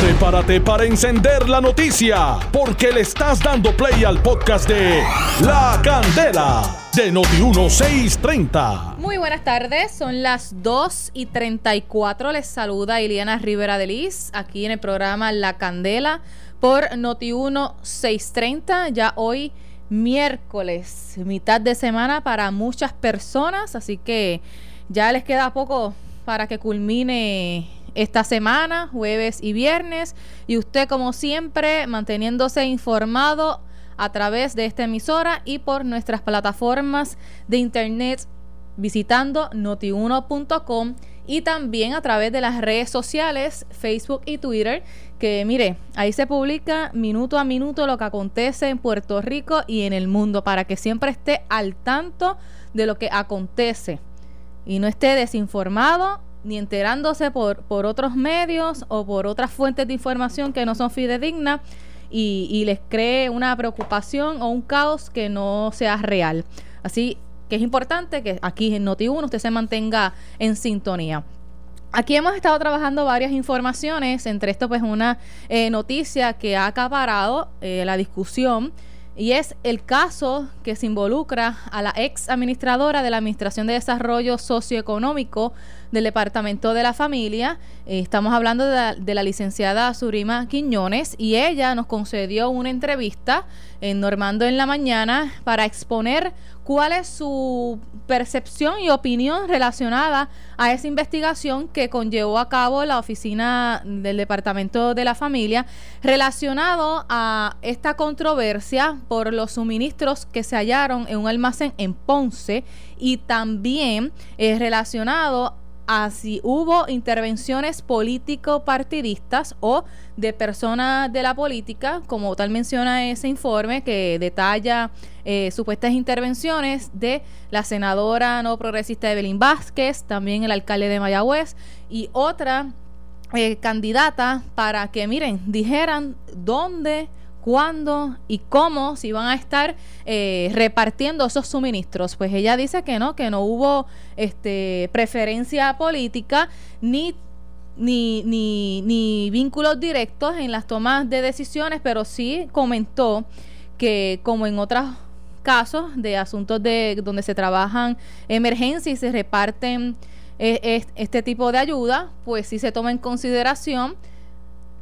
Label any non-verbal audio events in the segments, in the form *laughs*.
Prepárate para encender la noticia, porque le estás dando play al podcast de La Candela de Noti1630. Muy buenas tardes, son las 2 y 34. Les saluda Iliana Rivera de Liz aquí en el programa La Candela por Noti1630. Ya hoy miércoles, mitad de semana para muchas personas, así que ya les queda poco para que culmine esta semana, jueves y viernes. Y usted, como siempre, manteniéndose informado a través de esta emisora y por nuestras plataformas de internet visitando notiuno.com y también a través de las redes sociales, Facebook y Twitter, que mire, ahí se publica minuto a minuto lo que acontece en Puerto Rico y en el mundo para que siempre esté al tanto de lo que acontece y no esté desinformado ni enterándose por, por otros medios o por otras fuentes de información que no son fidedignas y, les cree una preocupación o un caos que no sea real. Así que es importante que aquí en Noti1 usted se mantenga en sintonía. Aquí hemos estado trabajando varias informaciones, entre esto pues una eh, noticia que ha acaparado eh, la discusión y es el caso que se involucra a la ex administradora de la Administración de Desarrollo Socioeconómico del Departamento de la Familia. Eh, estamos hablando de la, licenciada Surima Quiñones y ella nos concedió una entrevista en Normando en la Mañana para exponer cuál es su percepción y opinión relacionada a esa investigación que conllevó a cabo la oficina del Departamento de la Familia relacionado a esta controversia por los suministros que se hallaron en un almacén en Ponce y también es relacionado a si hubo intervenciones político-partidistas o de personas de la política, como tal menciona ese informe que detalla eh, supuestas intervenciones de la senadora no progresista Evelyn Vázquez, también el alcalde de Mayagüez y otra eh, candidata para que, miren, dijeran dónde cuándo y cómo se iban a estar eh, repartiendo esos suministros. Pues ella dice que no, que no hubo este, preferencia política ni ni, ni, ni vínculos directos en las tomas de decisiones, pero sí comentó que como en otros casos de asuntos de donde se trabajan emergencias y se reparten eh, este tipo de ayuda, pues sí se toma en consideración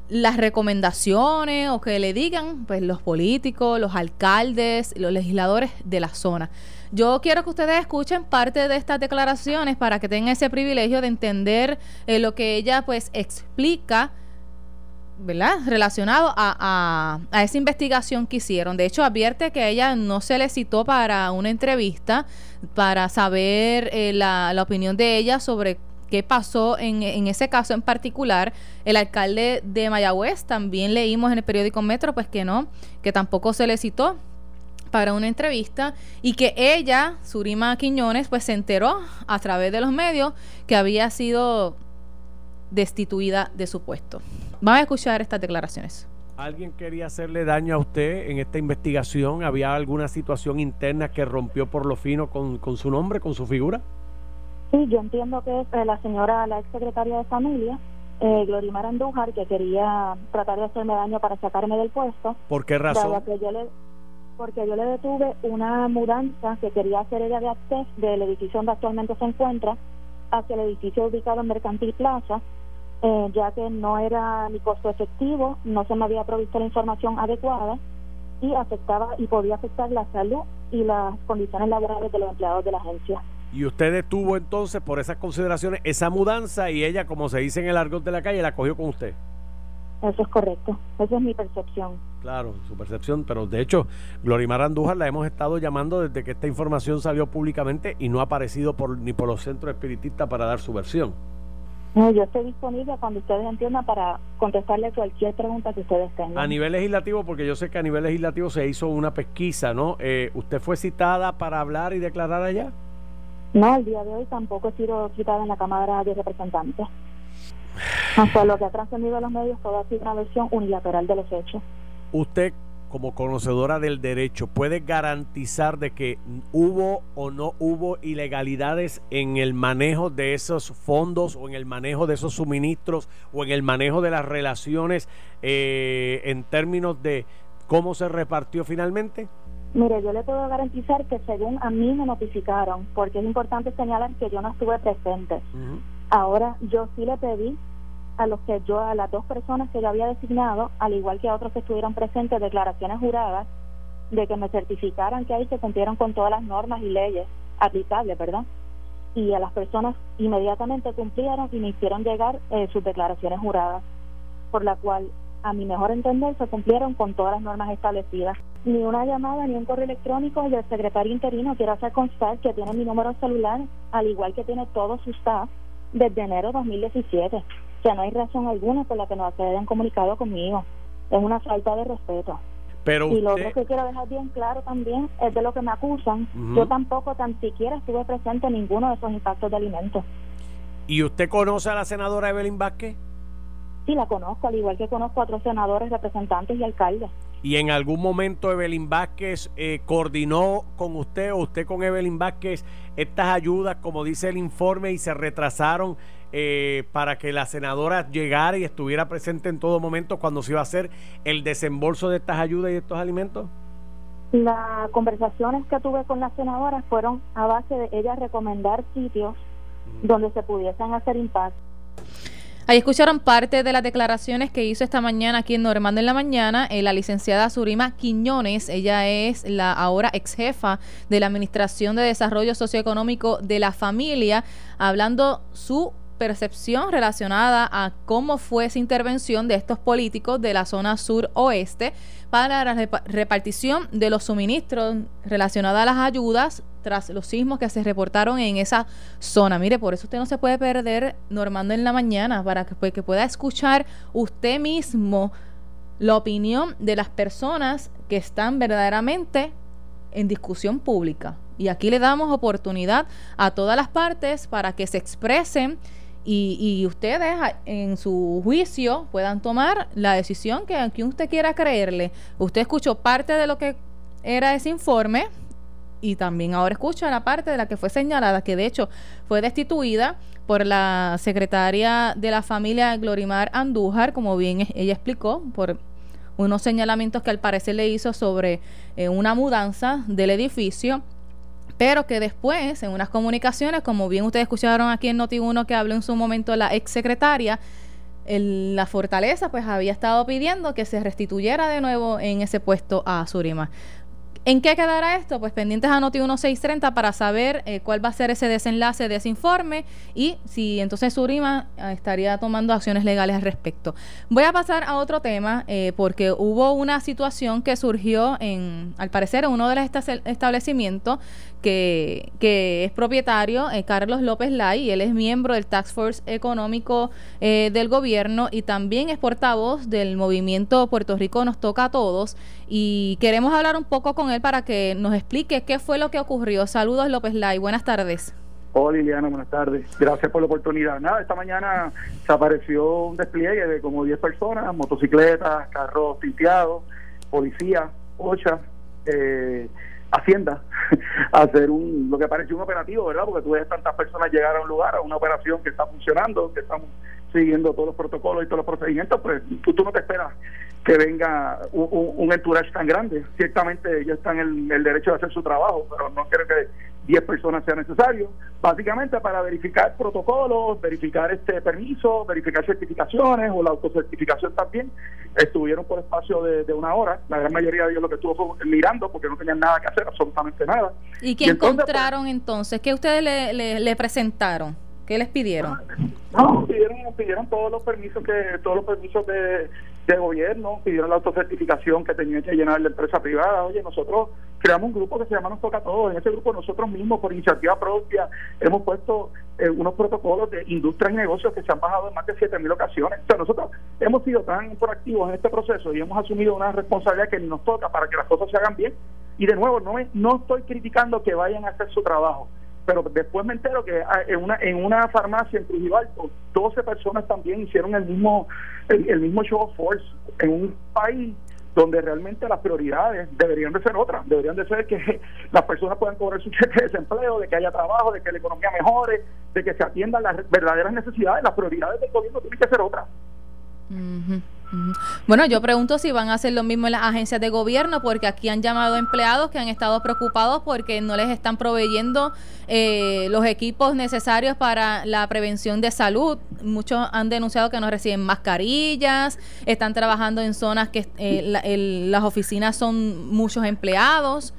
las recomendaciones o que le digan pues los políticos, los alcaldes, los legisladores de la zona. Yo quiero que ustedes escuchen parte de estas declaraciones para que tengan ese privilegio de entender eh, lo que ella pues explica, ¿verdad? Relacionado a, a, esa investigación que hicieron. De hecho, advierte que ella no se le citó para una entrevista para saber eh, la, la opinión de ella sobre qué pasó en, ese caso en particular. El alcalde de Mayagüez también leímos en el periódico Metro, pues que no, que tampoco se le citó para una entrevista y que ella, Surima Quiñones, pues se enteró a través de los medios que había sido destituida de su puesto. Vamos a escuchar estas declaraciones. ¿Alguien quería hacerle daño a usted en esta investigación? ¿Había alguna situación interna que rompió por lo fino con, con su nombre, con su figura? Sí, yo entiendo que es eh, la señora, la ex secretaria de familia, eh, Glorimar Andújar, que quería tratar de hacerme daño para sacarme del puesto. ¿Por qué razón? yo le, porque yo le detuve una mudanza que quería hacer ella de acceso del edificio donde actualmente se encuentra hacia el edificio ubicado en Mercantil Plaza, eh, ya que no era ni costo efectivo, no se me había provisto la información adecuada y afectaba y podía afectar la salud y las condiciones laborales de los empleados de la agencia. Y usted detuvo entonces por esas consideraciones esa mudanza y ella, como se dice en el argot de la calle, la cogió con usted. Eso es correcto. Esa es mi percepción. Claro, su percepción. Pero de hecho, Glorimar Andújar la hemos estado llamando desde que esta información salió públicamente y no ha aparecido por, ni por los centros espiritistas para dar su versión. No, yo estoy disponible cuando ustedes entiendan para contestarle cualquier pregunta que ustedes tengan. A nivel legislativo, porque yo sé que a nivel legislativo se hizo una pesquisa, ¿no? Eh, ¿Usted fue citada para hablar y declarar allá? No, el día de hoy tampoco he sido citada en la Cámara de Representantes. Hasta lo que ha trascendido los medios, todo ha sido una versión unilateral de los hechos. ¿Usted como conocedora del derecho, puede garantizar de que hubo o no hubo ilegalidades en el manejo de esos fondos o en el manejo de esos suministros o en el manejo de las relaciones eh, en términos de cómo se repartió finalmente? Mire, yo le puedo garantizar que según a mí me notificaron, porque es importante señalar que yo no estuve presente. Ahora yo sí le pedí a los que yo, a las dos personas que yo había designado, al igual que a otros que estuvieron presentes, declaraciones juradas de que me certificaran que ahí se cumplieron con todas las normas y leyes aplicables, ¿verdad? Y a las personas inmediatamente cumplieron y me hicieron llegar eh, sus declaraciones juradas, por la cual, a mi mejor entender, se cumplieron con todas las normas establecidas. Ni una llamada ni un correo electrónico del secretario interino quiero hacer constar que tiene mi número celular, al igual que tiene todo su staff, desde enero de 2017 que no hay razón alguna por la que no se hayan comunicado conmigo. Es una falta de respeto. Pero y lo otro que quiero dejar bien claro también es de lo que me acusan. Yo tampoco tan siquiera estuve presente en ninguno de esos impactos de alimentos. ¿Y usted conoce a la senadora Evelyn Vázquez? Sí, la conozco, al igual que conozco a otros senadores, representantes y alcaldes. ¿Y en algún momento Evelyn Vázquez eh, coordinó con usted o usted con Evelyn Vázquez estas ayudas, como dice el informe, y se retrasaron eh, para que la senadora llegara y estuviera presente en todo momento cuando se iba a hacer el desembolso de estas ayudas y de estos alimentos? Las conversaciones que tuve con la senadora fueron a base de ella recomendar sitios donde se pudiesen hacer impactos. Ahí escucharon parte de las declaraciones que hizo esta mañana aquí en Normando en la Mañana eh, la licenciada Surima Quiñones. Ella es la ahora ex jefa de la Administración de Desarrollo Socioeconómico de la Familia, hablando su percepción relacionada a cómo fue esa intervención de estos políticos de la zona sur-oeste para la repartición de los suministros relacionados a las ayudas tras los sismos que se reportaron en esa zona. Mire, por eso usted no se puede perder Normando en la mañana para que, pues, que pueda escuchar usted mismo la opinión de las personas que están verdaderamente en discusión pública. Y aquí le damos oportunidad a todas las partes para que se expresen y, ustedes en su juicio puedan tomar la decisión que a usted quiera creerle. Usted escuchó parte de lo que era ese informe y también ahora escucha la parte de la que fue señalada, que de hecho fue destituida por la secretaria de la familia Glorimar Andújar, como bien ella explicó, por unos señalamientos que al parecer le hizo sobre eh, una mudanza del edificio pero que después, en unas comunicaciones, como bien ustedes escucharon aquí en Noti1 que habló en su momento la ex secretaria, la fortaleza pues había estado pidiendo que se restituyera de nuevo en ese puesto a Surima. ¿En qué quedará esto? Pues pendientes a Noti 1630 para saber eh, cuál va a ser ese desenlace de ese informe y si entonces Surima eh, estaría tomando acciones legales al respecto. Voy a pasar a otro tema eh, porque hubo una situación que surgió en, al parecer, en uno de los establecimientos que, que es propietario, Carlos López Lai, él es miembro del Task Force Económico del gobierno y también es portavoz del movimiento Puerto Rico Nos Toca a Todos y queremos hablar un poco con él para que nos explique qué fue lo que ocurrió. Saludos López Lai, buenas tardes. Hola Liliana, buenas tardes. Gracias por la oportunidad. Nada, esta mañana se apareció un despliegue de como 10 personas, motocicletas, carros tinteados, policía, OCHA, eh, Hacienda, *laughs* hacer un, lo que parece un operativo, ¿verdad? Porque tú ves tantas personas llegar a un lugar, a una operación que está funcionando, que estamos siguiendo todos los protocolos y todos los procedimientos, pues tú, tú no te esperas que venga un, un, entourage tan grande. Ciertamente ellos están en el, derecho de hacer su trabajo, pero no creo que 10 personas sea necesario, básicamente para verificar protocolos, verificar este permiso, verificar certificaciones o la autocertificación también. Estuvieron por espacio de, una hora, la gran mayoría de ellos lo que estuvo fue mirando porque no tenían nada que hacer, absolutamente nada. ¿Y qué encontraron pues, entonces? ¿Qué ustedes le, le, presentaron? ¿Qué les pidieron? No, pidieron, pidieron todos los permisos que todos los permisos de de gobierno, pidieron la autocertificación que tenía que llenar la empresa privada. Oye, nosotros creamos un grupo que se llama Nos Toca a Todos. En ese grupo nosotros mismos, por iniciativa propia, hemos puesto eh, unos protocolos de industria y negocios que se han bajado en más de 7.000 ocasiones. O sea, nosotros hemos sido tan proactivos en este proceso y hemos asumido una responsabilidad que nos toca para que las cosas se hagan bien. Y de nuevo, no, no estoy criticando que vayan a hacer su trabajo pero después me entero que ah, en una en una farmacia en Trujillo 12 personas también hicieron el mismo el, mismo show of force en un país donde realmente las prioridades deberían de ser otras, deberían de ser que *laughs* las personas puedan cobrar su *laughs* cheque de desempleo, de que haya trabajo, de que la economía mejore, de que se atiendan las verdaderas necesidades, las prioridades del gobierno tienen que ser otras. Bueno, yo pregunto si van a hacer lo mismo en las agencias de gobierno, porque aquí han llamado empleados que han estado preocupados porque no les están proveyendo eh, los equipos necesarios para la prevención de salud. Muchos han denunciado que no reciben mascarillas, están trabajando en zonas que eh, las oficinas son muchos empleados.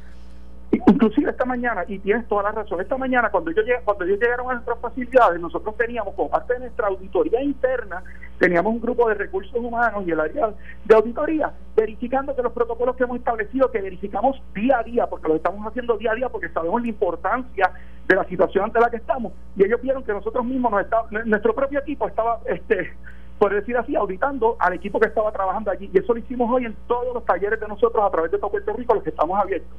Inclusive esta mañana, y tienes toda la razón, esta mañana cuando yo cuando ellos llegaron a nuestras facilidades, nosotros teníamos como parte de nuestra auditoría interna, teníamos un grupo de recursos humanos y el área de auditoría verificando que los protocolos que hemos establecido, que verificamos día a día, porque lo estamos haciendo día a día porque sabemos la importancia de la situación ante la que estamos, y ellos vieron que nosotros mismos, nos nuestro propio equipo estaba, este por decir así, auditando al equipo que estaba trabajando allí, y eso lo hicimos hoy en todos los talleres de nosotros a través de todo Puerto Rico, los que estamos abiertos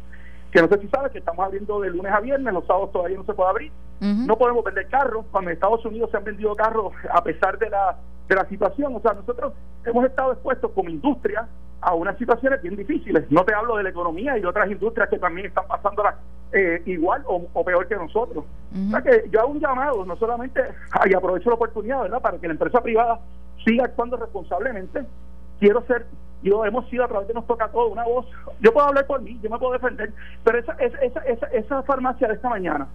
que no sé si sabes que estamos abriendo de lunes a viernes, los sábados todavía no se puede abrir. No podemos vender carros, cuando en Estados Unidos se han vendido carros a pesar de la, de la situación. O sea, nosotros hemos estado expuestos como industria a unas situaciones bien difíciles. No te hablo de la economía y de otras industrias que también están pasándolas eh, igual o, peor que nosotros. O sea que yo hago un llamado, no solamente, y aprovecho la oportunidad, ¿verdad?, para que la empresa privada siga actuando responsablemente. Quiero ser yo hemos sido a través de nos toca todo una voz. Yo puedo hablar por mí yo me puedo defender pero esa esa esa, esa farmacia de esta mañana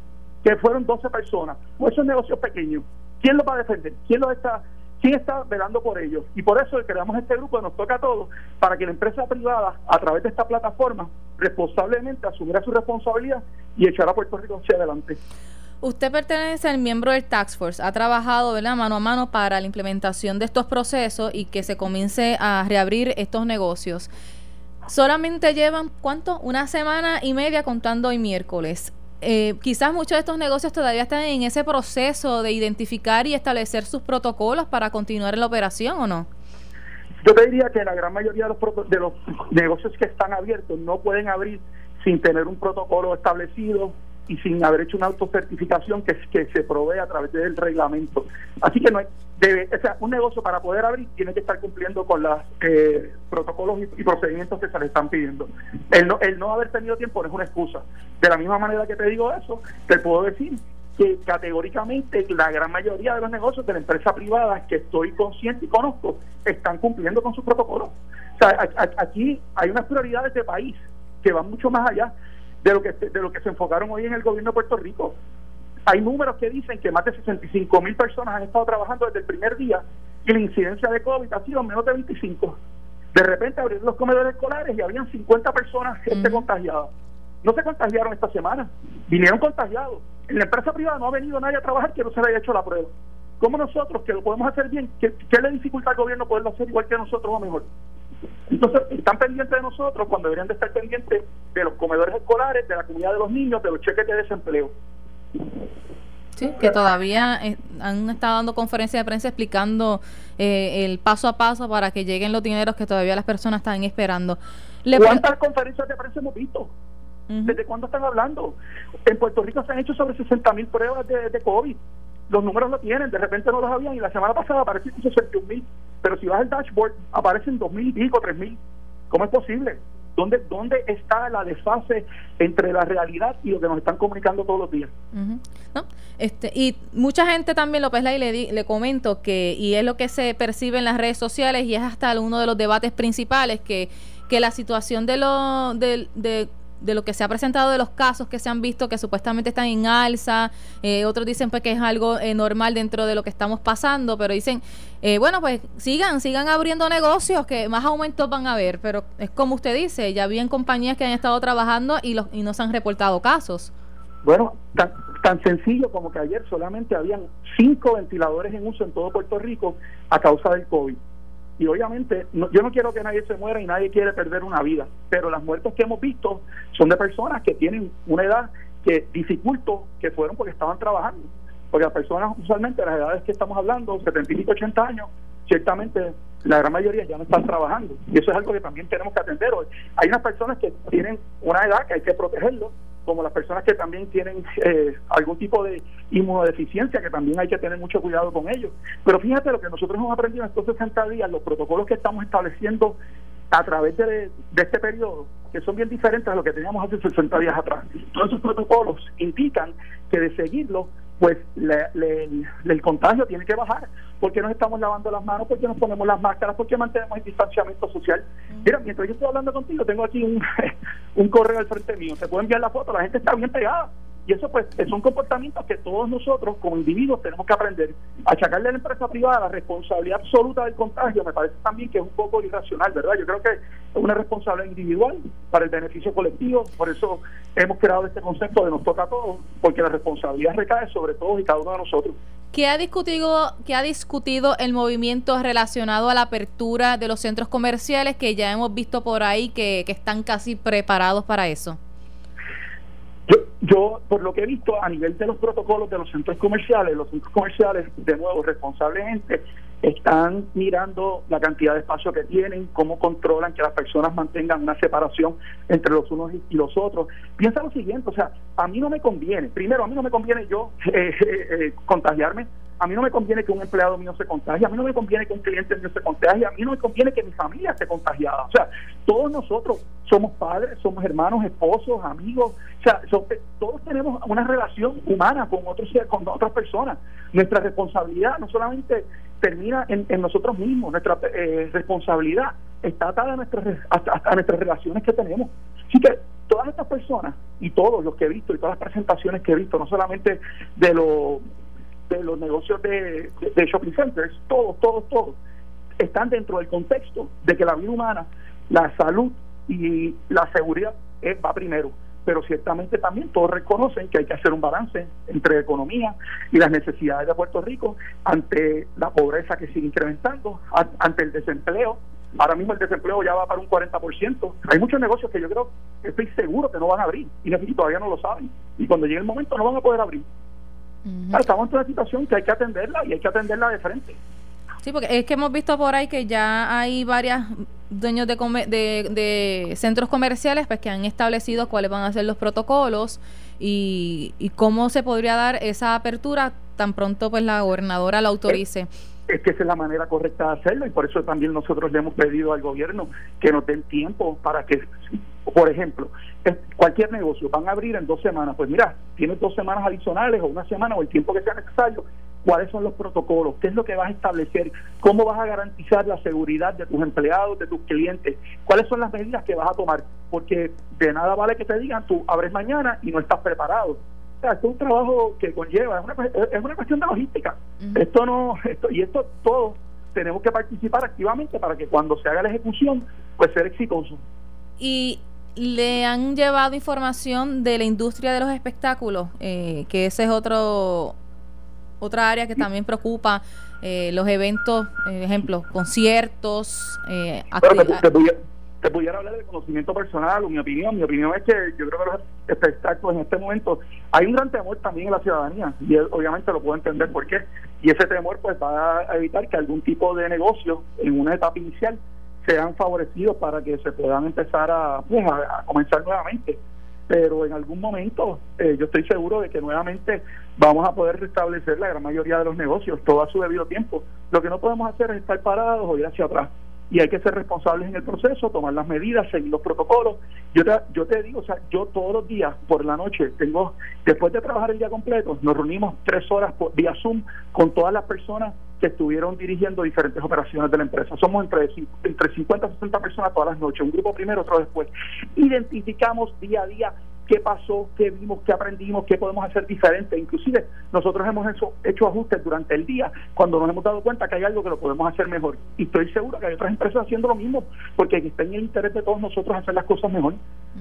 que fueron 12 personas o esos negocios pequeños quién los va a defender quién los está quién está velando por ellos y por eso creamos este grupo nos toca a todos para que la empresa privada a través de esta plataforma responsablemente asumiera su responsabilidad y echara a Puerto Rico hacia adelante Usted pertenece al miembro del Tax Force, ha trabajado ¿verdad? mano a mano para la implementación de estos procesos y que se comience a reabrir estos negocios. Solamente llevan, ¿cuánto? Una semana y media contando hoy miércoles. Eh, quizás muchos de estos negocios todavía están en ese proceso de identificar y establecer sus protocolos para continuar la operación o no. Yo te diría que la gran mayoría de los, de los negocios que están abiertos no pueden abrir sin tener un protocolo establecido, y sin haber hecho una autocertificación que, que se provee a través del reglamento. Así que no hay, debe, o sea, un negocio para poder abrir tiene que estar cumpliendo con los eh, protocolos y, procedimientos que se le están pidiendo. El no, el no haber tenido tiempo no es una excusa. De la misma manera que te digo eso, te puedo decir que categóricamente la gran mayoría de los negocios de la empresa privada que estoy consciente y conozco están cumpliendo con sus protocolos. O sea, aquí hay unas prioridades de país que van mucho más allá de lo que de lo que se enfocaron hoy en el gobierno de Puerto Rico. Hay números que dicen que más de 65 mil personas han estado trabajando desde el primer día y la incidencia de COVID ha sido menos de 25. De repente abrieron los comedores escolares y habían 50 personas gente contagiadas. No se contagiaron esta semana, vinieron contagiados. En la empresa privada no ha venido nadie a trabajar que no se le haya hecho la prueba. ¿Cómo nosotros, que lo podemos hacer bien, qué, qué le dificulta al gobierno poderlo hacer igual que nosotros o mejor? Entonces, están pendientes de nosotros cuando deberían de estar pendientes de los comedores escolares, de la comunidad de los niños, de los cheques de desempleo. Sí, que todavía eh, han estado dando conferencias de prensa explicando eh, el paso a paso para que lleguen los dineros que todavía las personas están esperando. ¿Cuántas conferencias de prensa hemos visto? ¿Desde cuándo están hablando? En Puerto Rico se han hecho sobre 60 mil pruebas de, de COVID los números lo tienen, de repente no los habían y la semana pasada aparecieron 61 mil, pero si vas al dashboard aparecen dos mil y pico, tres mil. ¿Cómo es posible? ¿Dónde, ¿Dónde está la desfase entre la realidad y lo que nos están comunicando todos los días? este, y mucha gente también, López Lai, le, le comento que, y es lo que se percibe en las redes sociales y es hasta uno de los debates principales, que, que la situación de, lo, de, de de lo que se ha presentado de los casos que se han visto que supuestamente están en alza, eh, otros dicen pues que es algo eh, normal dentro de lo que estamos pasando, pero dicen, eh, bueno, pues sigan, sigan abriendo negocios que más aumentos van a haber, pero es como usted dice, ya habían compañías que han estado trabajando y, los, y no se han reportado casos. Bueno, tan, tan sencillo como que ayer solamente habían cinco ventiladores en uso en todo Puerto Rico a causa del COVID y obviamente yo no quiero que nadie se muera y nadie quiere perder una vida, pero las muertes que hemos visto son de personas que tienen una edad que dificultó que fueron porque estaban trabajando. Porque las personas, usualmente, las edades que estamos hablando, 75, 80 años, ciertamente la gran mayoría ya no están trabajando. Y eso es algo que también tenemos que atender hoy. Hay unas personas que tienen una edad que hay que protegerlos, como las personas que también tienen eh, algún tipo de inmunodeficiencia, que también hay que tener mucho cuidado con ellos. Pero fíjate lo que nosotros hemos aprendido en estos 60 días, los protocolos que estamos estableciendo a través de, de este periodo, que son bien diferentes a lo que teníamos hace 60 días atrás. Todos esos protocolos indican que de seguirlo, pues el contagio tiene que bajar. porque nos estamos lavando las manos? porque nos ponemos las máscaras? porque mantenemos el distanciamiento social? Mira, mientras yo estoy hablando contigo, tengo aquí un, *laughs* un correo al frente mío. Se puede enviar la foto, la gente está bien pegada. Y eso pues son comportamientos que todos nosotros como individuos tenemos que aprender. Achacarle a la empresa privada la responsabilidad absoluta del contagio me parece también que es un poco irracional, ¿verdad? Yo creo que es una responsabilidad individual para el beneficio colectivo, por eso hemos creado este concepto de nos toca a todos, porque la responsabilidad recae sobre todos y cada uno de nosotros. ¿Qué ha discutido, qué ha discutido el movimiento relacionado a la apertura de los centros comerciales que ya hemos visto por ahí que están casi preparados para eso? Yo, yo, por lo que he visto a nivel de los protocolos de los centros comerciales, los centros comerciales, de nuevo, responsablemente, están mirando la cantidad de espacio que tienen, cómo controlan que las personas mantengan una separación entre los unos y los otros. Piensa lo siguiente, o sea, a mí no me conviene, primero, a mí no me conviene yo *laughs* eh, eh, eh, contagiarme a mí no me conviene que un empleado mío se contagie, a mí no me conviene que un cliente mío se contagie, a mí no me conviene que mi familia esté contagiada. O sea, todos nosotros somos padres, somos hermanos, esposos, amigos, o sea, todos tenemos una relación humana con otros con otras personas. Nuestra responsabilidad no solamente termina en, nosotros mismos, nuestra eh, responsabilidad está atada a nuestras, a nuestras relaciones que tenemos. Así que todas estas personas y todos los que he visto y todas las presentaciones que he visto, no solamente de los de los negocios de, shopping centers, todos, todos, todos, están dentro del contexto de que la vida humana, la salud y la seguridad va primero. Pero ciertamente también todos reconocen que hay que hacer un balance entre economía y las necesidades de Puerto Rico ante la pobreza que sigue incrementando, ante el desempleo. Ahora mismo el desempleo ya va para un 40%. Hay muchos negocios que yo creo, estoy seguro que no van a abrir y todavía no lo saben. Y cuando llegue el momento no van a poder abrir estamos en una situación que hay que atenderla y hay que atenderla de frente. Sí, porque es que hemos visto por ahí que ya hay varias dueños de, de, centros comerciales pues que han establecido cuáles van a ser los protocolos y, cómo se podría dar esa apertura tan pronto pues la gobernadora la autorice. Es, que esa es la manera correcta de hacerlo y por eso también nosotros le hemos pedido al gobierno que nos den tiempo para que, por ejemplo, cualquier negocio van a abrir en dos semanas, pues mira, tienes dos semanas adicionales o una semana o el tiempo que sea necesario, cuáles son los protocolos, qué es lo que vas a establecer, cómo vas a garantizar la seguridad de tus empleados, de tus clientes, cuáles son las medidas que vas a tomar, porque de nada vale que te digan tú abres mañana y no estás preparado. Sea, esto es un trabajo que conlleva, es una, es una cuestión de logística. Esto no, esto, y esto todos tenemos que participar activamente para que cuando se haga la ejecución, pues ser exitoso. Y le han llevado información de la industria de los espectáculos, eh, que ese es otro otra área que también preocupa eh, los eventos, eh, ejemplo, conciertos, eh, te, pudiera, hablar de conocimiento personal o mi opinión. Mi opinión es que yo creo que los espectáculos en este momento hay un gran temor también en la ciudadanía y obviamente lo puedo entender por qué. Y ese temor pues va a evitar que algún tipo de negocio en una etapa inicial sean favorecidos para que se puedan empezar a, pues, comenzar nuevamente. Pero en algún momento eh, yo estoy seguro de que nuevamente vamos a poder restablecer la gran mayoría de los negocios, todo a su debido tiempo. Lo que no podemos hacer es estar parados o ir hacia atrás y hay que ser responsables en el proceso, tomar las medidas, seguir los protocolos. Yo te, yo te digo, o sea, yo todos los días por la noche tengo, después de trabajar el día completo, nos reunimos tres horas por, vía Zoom con todas las personas que estuvieron dirigiendo diferentes operaciones de la empresa. Somos entre, entre 50 y 60 personas todas las noches, un grupo primero, otro después. Identificamos día a día qué pasó, qué vimos, qué aprendimos, qué podemos hacer diferente. Inclusive nosotros hemos hecho, hecho, ajustes durante el día cuando nos hemos dado cuenta que hay algo que lo podemos hacer mejor. Y estoy seguro que hay otras empresas haciendo lo mismo, porque está en el interés de todos nosotros hacer las cosas mejor,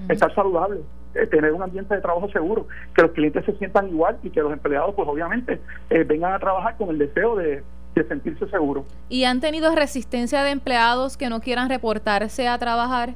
estar saludable, eh, tener un ambiente de trabajo seguro, que los clientes se sientan igual y que los empleados pues obviamente eh, vengan a trabajar con el deseo de, sentirse seguros. ¿Y han tenido resistencia de empleados que no quieran reportarse a trabajar?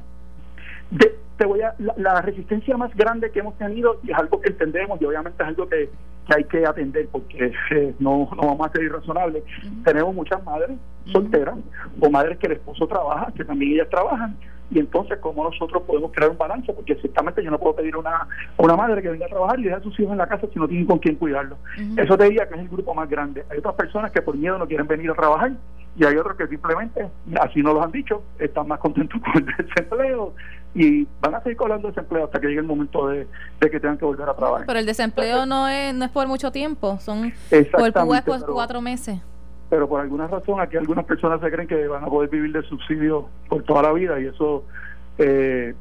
Te voy a, la, resistencia más grande que hemos tenido, y es algo que entendemos, y obviamente es algo que, que hay que atender porque eh, no, no vamos a ser irrazonables. Tenemos muchas madres solteras o madres que el esposo trabaja, que también ellas trabajan y entonces cómo nosotros podemos crear un balance porque ciertamente yo no puedo pedir a una, una madre que venga a trabajar y deje a sus hijos en la casa si no tienen con quién cuidarlos. Eso te diría que es el grupo más grande. Hay otras personas que por miedo no quieren venir a trabajar y hay otros que simplemente, así no los han dicho, están más contentos *laughs* con el desempleo y van a seguir cobrando desempleo hasta que llegue el momento de, que tengan que volver a trabajar. Pero el desempleo no es, no es por mucho tiempo, son por, por cuatro meses pero por alguna razón aquí algunas personas se creen que van a poder vivir de subsidio por toda la vida y eso eh,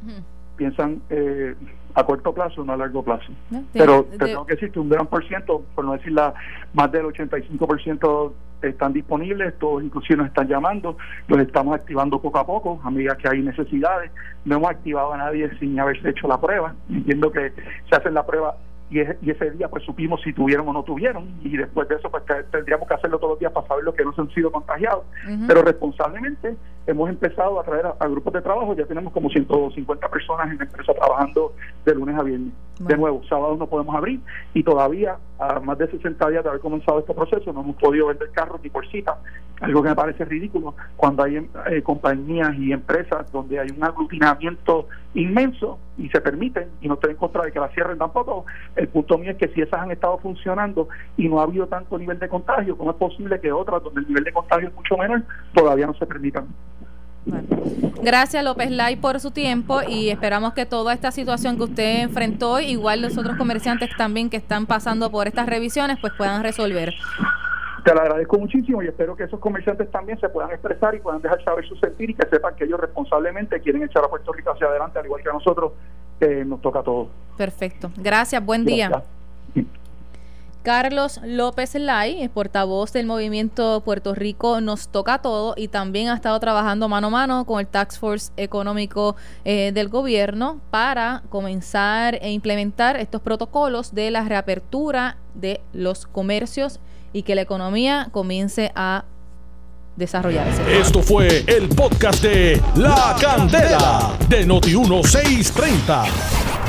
piensan eh, a corto plazo, no a largo plazo. pero tengo que decir que un gran por ciento, por no decir la, más del 85% están disponibles, todos inclusive nos están llamando, los estamos activando poco a poco, amigas que hay necesidades, no hemos activado a nadie sin haberse hecho la prueba, entiendo que se hacen la prueba y, ese día pues supimos si tuvieron o no tuvieron y después de eso pues tendríamos que hacerlo todos los días para saber los que no se han sido contagiados. Pero responsablemente hemos empezado a traer a, grupos de trabajo ya tenemos como 150 personas en la empresa trabajando de lunes a viernes. De nuevo sábados no podemos abrir y todavía a más de 60 días de haber comenzado este proceso no hemos podido vender carros ni por cita algo que me parece ridículo cuando hay eh, compañías y empresas donde hay un aglutinamiento inmenso y se permiten y no estoy en contra de que la cierren tampoco. El punto mío es que si esas han estado funcionando y no ha habido tanto nivel de contagio, ¿cómo es posible que otras, donde el nivel de contagio es mucho menor, todavía no se permitan? Gracias López Lai por su tiempo y esperamos que toda esta situación que usted enfrentó, igual los otros comerciantes también que están pasando por estas revisiones, pues puedan resolver. Te lo agradezco muchísimo y espero que esos comerciantes también se puedan expresar y puedan dejar saber su sentir y que sepan que ellos responsablemente quieren echar a Puerto Rico hacia adelante, al igual que a nosotros, eh, nos toca a todos. Perfecto. Gracias, buen día. Carlos López Lai, portavoz del movimiento Puerto Rico Nos Toca Todo y también ha estado trabajando mano a mano con el Tax Force Económico eh, del gobierno para comenzar e implementar estos protocolos de la reapertura de los comercios y que la economía comience a desarrollarse. Esto fue el podcast de La Candela de Noti1630.